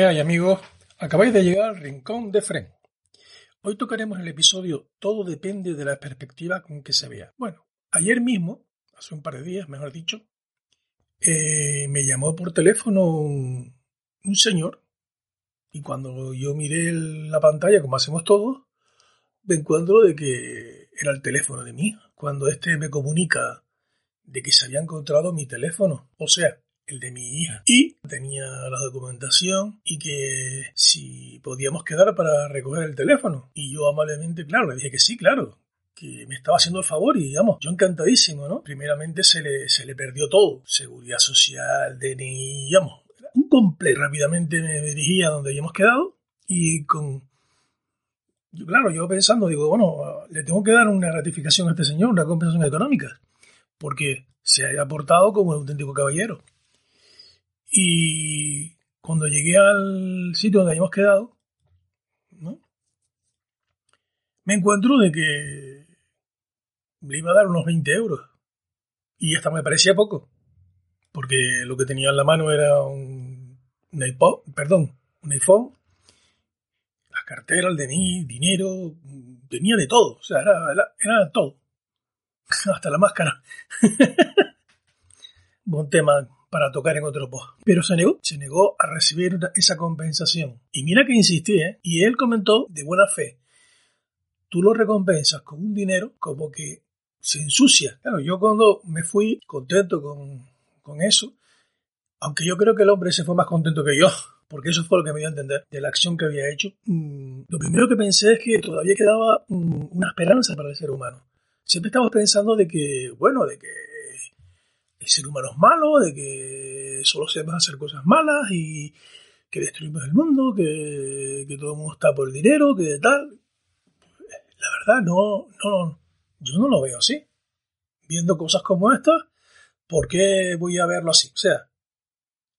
¿Qué hay amigos? Acabáis de llegar al rincón de Fren. Hoy tocaremos el episodio Todo depende de la perspectiva con que se vea. Bueno, ayer mismo, hace un par de días, mejor dicho, eh, me llamó por teléfono un, un, señor y cuando yo miré la pantalla, como hacemos todos, me encuentro de que era el teléfono de hija. Cuando este me comunica de que se había encontrado mi teléfono, o sea, el de mi hija. Y tenía la documentación y que si podíamos quedar para recoger el teléfono. Y yo amablemente, claro, le dije que sí, claro, que me estaba haciendo el favor y digamos, yo encantadísimo, ¿no? Primeramente se le, se le perdió todo, seguridad social, DNI, digamos, un completo. Rápidamente me dirigí a donde habíamos quedado y con... Claro, yo pensando, digo, bueno, le tengo que dar una ratificación a este señor, una compensación económica, porque se haya portado como un auténtico caballero. Y cuando llegué al sitio donde habíamos quedado, me encuentro de que le iba a dar unos 20 euros. Y hasta me parecía poco, porque lo que tenía en la mano era un, un iPod, perdón, un iPhone, la cartera, el DNI, dinero, tenía de todo, o sea, era, era, era todo, hasta la máscara. Buen tema para tocar en otro post. Pero se negó, se negó a recibir esa compensación. Y mira que insistí, ¿eh? Y él comentó de buena fe, tú lo recompensas con un dinero como que se ensucia. Claro, yo cuando me fui contento con, con eso, aunque yo creo que el hombre se fue más contento que yo, porque eso fue lo que me dio a entender de la acción que había hecho, mmm, lo primero que pensé es que todavía quedaba mmm, una esperanza para el ser humano. Siempre estamos pensando de que, bueno, de que el ser humano es malo, de que solo sabemos hacer cosas malas y que destruimos el mundo, que, que todo el mundo está por el dinero, que tal. La verdad, no, no, yo no lo veo así. Viendo cosas como estas, ¿por qué voy a verlo así? O sea,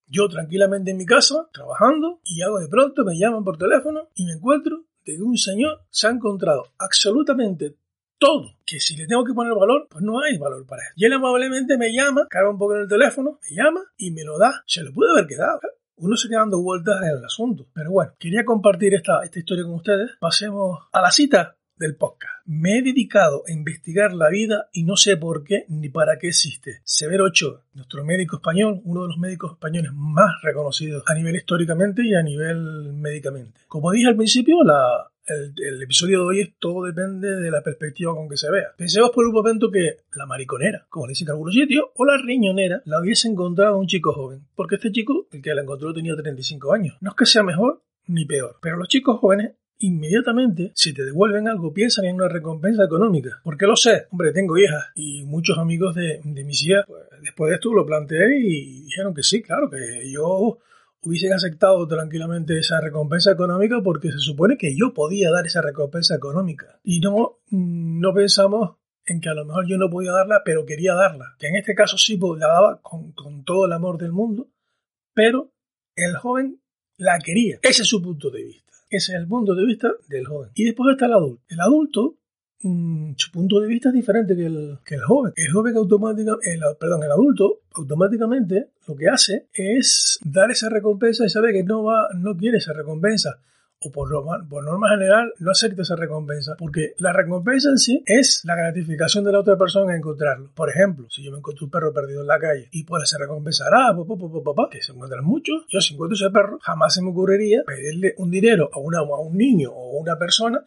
yo tranquilamente en mi casa, trabajando, y hago de pronto, me llaman por teléfono y me encuentro de que un señor se ha encontrado absolutamente todo. Que si le tengo que poner valor, pues no hay valor para él. Y él amablemente me llama, carga un poco en el teléfono, me llama y me lo da. Se lo puede haber quedado. Uno se queda dando vueltas en el asunto. Pero bueno, quería compartir esta, esta historia con ustedes. Pasemos a la cita del podcast. Me he dedicado a investigar la vida y no sé por qué ni para qué existe. Severo Ochoa, nuestro médico español, uno de los médicos españoles más reconocidos a nivel históricamente y a nivel médicamente. Como dije al principio, la, el, episodio de hoy es todo depende de la perspectiva con que se vea. Pensemos por un momento que la mariconera, como dicen en algunos sitios, o la riñonera, la hubiese encontrado un chico joven. Porque este chico, el que la encontró, tenía 35 años. No es que sea mejor ni peor, pero los chicos jóvenes inmediatamente, si te devuelven algo, piensan en una recompensa económica. ¿Por qué lo sé? Hombre, tengo hijas y muchos amigos de, de mis hijas, pues, después de esto lo planteé y dijeron que sí, claro, que yo hubiesen aceptado tranquilamente esa recompensa económica porque se supone que yo podía dar esa recompensa económica. Y no, no pensamos en que a lo mejor yo no podía darla, pero quería darla. Que en este caso sí pues, la daba con, con todo el amor del mundo, pero el joven la quería. Ese es su punto de vista. Ese es el punto de vista del joven. Y después está el adulto. El adulto mmm, su punto de vista es diferente que el, que el joven. El joven automáticamente, el, perdón, el adulto automáticamente lo que hace es dar esa recompensa y sabe que no va, no quiere esa recompensa. O por, por norma general no acepta esa recompensa. Porque la recompensa en sí es la gratificación de la otra persona en encontrarlo. Por ejemplo, si yo me encuentro un perro perdido en la calle y pues se recompensará, que se encuentran muchos, yo si encuentro ese perro, jamás se me ocurriría pedirle un dinero a, una, a un niño o a una persona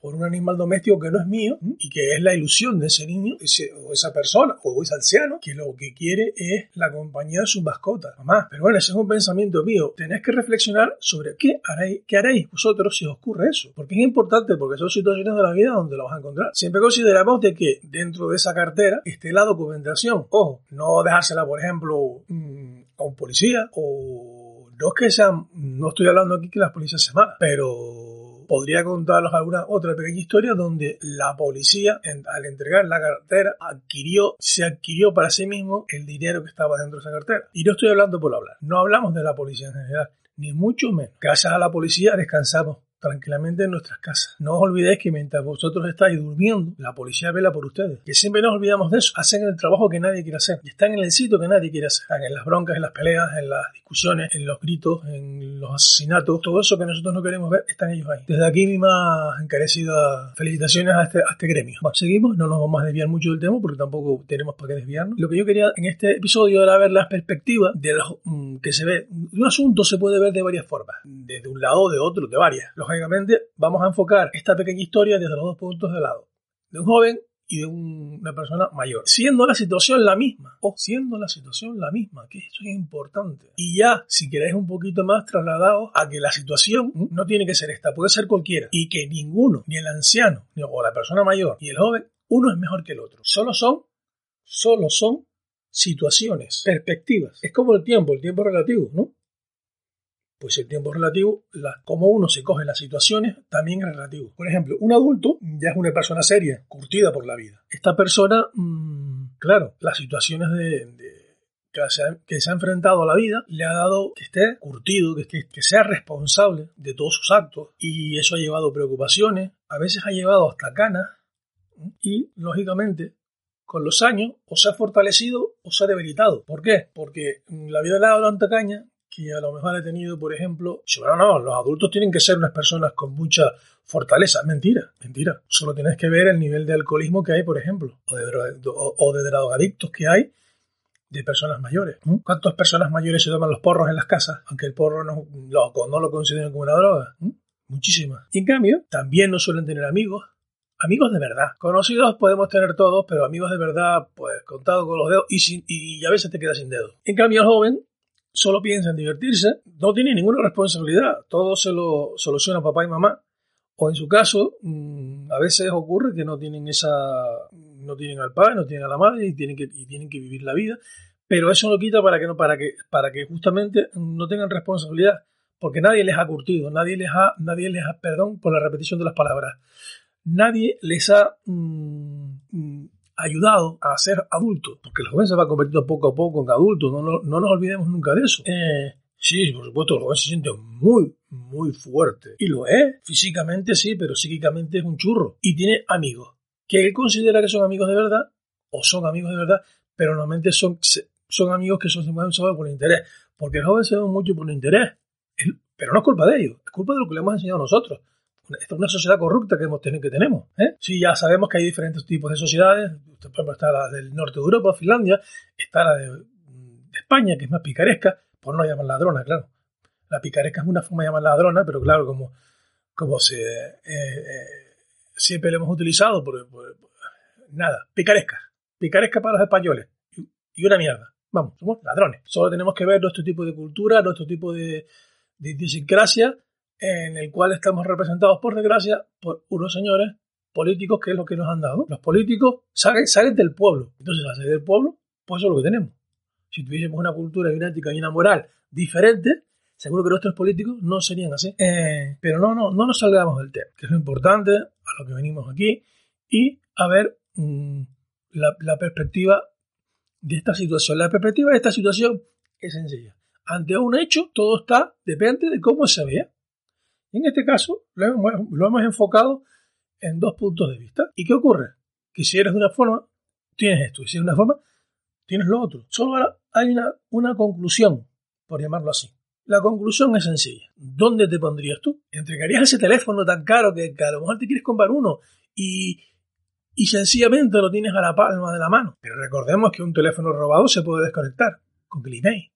por un animal doméstico que no es mío y que es la ilusión de ese niño ese, o esa persona o ese anciano que lo que quiere es la compañía de su mascota. Mamá, pero bueno, ese es un pensamiento mío. Tenés que reflexionar sobre qué haréis, qué haréis vosotros si os ocurre eso. Porque es importante, porque son situaciones de la vida donde lo vas a encontrar. Siempre consideramos de que dentro de esa cartera esté la documentación. Ojo, no dejársela, por ejemplo, mm, a un policía o no es que sean, no estoy hablando aquí que las policías se malas, pero podría contaros alguna otra pequeña historia donde la policía, al entregar la cartera, adquirió, se adquirió para sí mismo el dinero que estaba dentro de esa cartera. Y no estoy hablando por hablar, no hablamos de la policía en general, ni mucho menos. Gracias a la policía descansamos tranquilamente en nuestras casas. No os olvidéis que mientras vosotros estáis durmiendo, la policía vela por ustedes. Que siempre nos olvidamos de eso. Hacen el trabajo que nadie quiere hacer. Y están en el sitio que nadie quiere hacer. Están en las broncas, en las peleas, en las discusiones, en los gritos, en los asesinatos. Todo eso que nosotros no queremos ver, están ellos ahí. Desde aquí mi más encarecida felicitaciones a este, a este gremio. Bueno, seguimos. No nos vamos a desviar mucho del tema porque tampoco tenemos para qué desviarnos. Lo que yo quería en este episodio era ver las perspectivas de mm, que se ve. Un asunto se puede ver de varias formas. Desde un lado, de otro, de varias lógicamente, vamos a enfocar esta pequeña historia desde los dos puntos de lado. De un joven y de una persona mayor. Siendo la situación la misma. O siendo la situación la misma, que esto es importante. Y ya, si queréis un poquito más, trasladados a que la situación no tiene que ser esta, puede ser cualquiera. Y que ninguno, ni el anciano, ni o la persona mayor, ni el joven, uno es mejor que el otro. Solo son, solo son situaciones, perspectivas. Es como el tiempo, el tiempo relativo, ¿no? Pues el tiempo relativo, la, como uno se coge las situaciones, también es relativo. Por ejemplo, un adulto ya es una persona seria, curtida por la vida. Esta persona, mmm, claro, las situaciones de, que, se ha, que, se ha, enfrentado a la vida le ha dado que esté curtido, que, que, sea responsable de todos sus actos y eso ha llevado preocupaciones, a veces ha llevado hasta canas y, lógicamente, con los años o se ha fortalecido o se ha debilitado. ¿Por qué? Porque la vida le ha dado tanta caña que a lo mejor he tenido, por ejemplo, no, no, los adultos tienen que ser unas personas con mucha fortaleza. Mentira, mentira. Solo tienes que ver el nivel de alcoholismo que hay, por ejemplo, o de, drogadictos que hay de personas mayores. ¿Cuántas personas mayores se toman los porros en las casas? Aunque el porro no lo, consideren como una droga. Muchísimas. Y en cambio, también no suelen tener amigos. Amigos de verdad. Conocidos podemos tener todos, pero amigos de verdad, pues contado con los dedos y, y a veces te quedas sin dedos. En cambio, el joven solo piensa en divertirse, no tiene ninguna responsabilidad, todo se lo soluciona papá y mamá. O en su caso, mm, a veces ocurre que no tienen esa, no tienen al padre, no tienen a la madre y tienen que, tienen que vivir la vida. Pero eso no quita para que no, para que, para que justamente no tengan responsabilidad, porque nadie les ha curtido, nadie les ha, nadie les ha, perdón por la repetición de las palabras, nadie les ha mm, ayudado a ser adultos, porque el joven se va convirtiendo poco a poco en adulto, no, no, nos olvidemos nunca de eso. Eh, sí, por supuesto, el joven se siente muy, muy fuerte, y lo es, físicamente sí, pero psíquicamente es un churro, y tiene amigos, que él considera que son amigos de verdad, o son amigos de verdad, pero normalmente son, son amigos que son solo por interés, porque el joven se ve mucho por interés, pero no es culpa de ellos, es culpa de lo que le hemos enseñado nosotros. Esta es una sociedad corrupta que, hemos tenido, que tenemos. ¿eh? Sí, ya sabemos que hay diferentes tipos de sociedades. Por ejemplo, está la del norte de Europa, Finlandia. Está la de, España, que es más picaresca. Por no llamar ladrona, claro. La picaresca es una forma de llamar ladrona, pero claro, como, como se, eh, eh, siempre lo hemos utilizado, por, nada, picaresca. Picaresca para los españoles. Y, una mierda. Vamos, somos ladrones. Solo tenemos que ver nuestro tipo de cultura, nuestro tipo de, de idiosincrasia en el cual estamos representados, por desgracia, por unos señores políticos que es lo que nos han dado. Los políticos salen, salen del pueblo. Entonces, al salir del pueblo, pues eso es lo que tenemos. Si tuviésemos una cultura y una ética y una moral diferente, seguro que nuestros políticos no serían así. Eh, pero no, no, no nos salgamos del tema, que es lo importante a lo que venimos aquí y a ver mm, la, la perspectiva de esta situación. La perspectiva de esta situación es sencilla. Ante un hecho, todo está, depende de cómo se vea. En este caso lo hemos, enfocado en dos puntos de vista. ¿Y qué ocurre? Que si eres de una forma, tienes esto, y si eres de una forma, tienes lo otro. Solo hay una, conclusión, por llamarlo así. La conclusión es sencilla. ¿Dónde te pondrías tú? ¿Entregarías ese teléfono tan caro que, a lo mejor te quieres comprar uno y, y sencillamente lo tienes a la palma de la mano? Pero recordemos que un teléfono robado se puede desconectar con el email.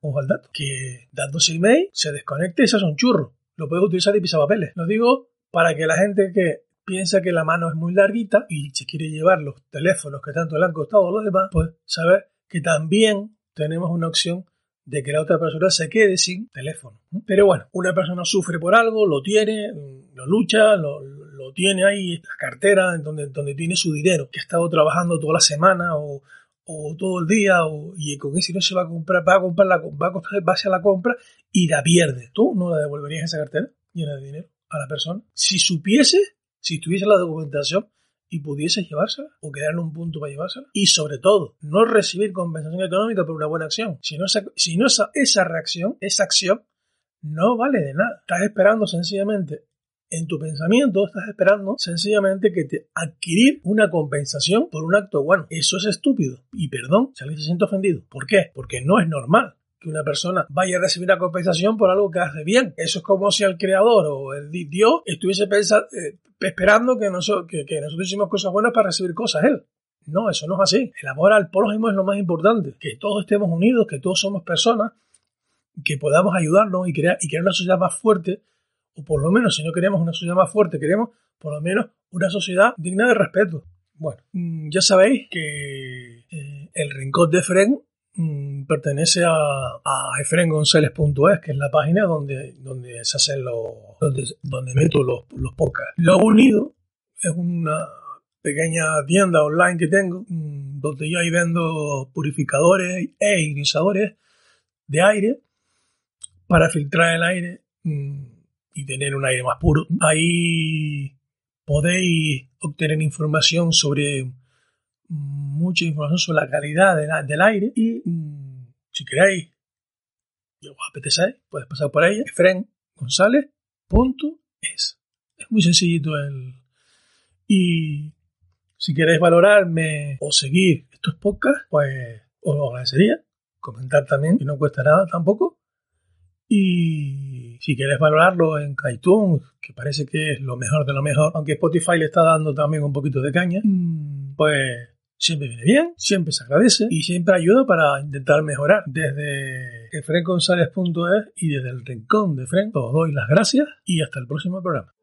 Ojo al dato. Que dándose email se desconecte y se hace un churro lo puedes utilizar de pisapapeles. Lo digo para que la gente que piensa que la mano es muy larguita y se quiere llevar los teléfonos que tanto le han costado a los demás, pues saber que también tenemos una opción de que la otra persona se quede sin teléfono. Pero bueno, una persona sufre por algo, lo tiene, lo lucha, lo, tiene ahí la cartera, donde, donde tiene su dinero, que ha estado trabajando toda la semana o, todo el día, y con eso no se va a comprar, va a comprar la, va a base a la compra y la pierde. ¿Tú no la devolverías esa cartera llena de dinero a la persona? Si supiese, si tuviese la documentación, y pudiese llevársela o quedar en un punto para llevársela. Y sobre todo, no recibir compensación económica por una buena acción. Si no, si no esa, esa reacción, esa acción, no vale de nada. Estás esperando sencillamente en tu pensamiento estás esperando sencillamente que te adquirir una compensación por un acto bueno. Eso es estúpido. Y perdón si alguien se siente ofendido. ¿Por qué? Porque no es normal que una persona vaya a recibir una compensación por algo que hace bien. Eso es como si el creador o el Dios estuviese pensando, eh, esperando que, nosotros, que, nosotros hicimos cosas buenas para recibir cosas él. No, eso no es así. El amor al prójimo es lo más importante. Que todos estemos unidos, que todos somos personas, que podamos ayudarnos y crear, y crear una sociedad más fuerte, o por lo menos, si no queremos una sociedad más fuerte, queremos por lo menos una sociedad digna de respeto. Bueno, mm, ya sabéis que eh, el rincón de Fren mm, pertenece a, a efrengonceles.es, que es la página donde, donde se hacen los, donde, donde meto los, los podcasts. Lo unido es una pequeña tienda online que tengo, mm, donde yo ahí vendo purificadores e ionizadores de aire para filtrar el aire y tener un aire más puro. Ahí podéis obtener información sobre mucha información sobre la calidad del aire y mm, si queréis y os apetece, puedes pasar por ella, efrengonzalez.es. Es muy sencillito el... Y si queréis valorarme o seguir estos podcasts, pues os lo agradecería. Comentar también, que no cuesta nada tampoco. Y si queréis valorarlo en iTunes, que parece que es lo mejor de lo mejor, aunque Spotify le está dando también un poquito de caña, mm. pues siempre viene bien, siempre se agradece y siempre ayuda para intentar mejorar. Desde efrengonzalez.es y desde el rincón de Fren os doy las gracias y hasta el próximo programa.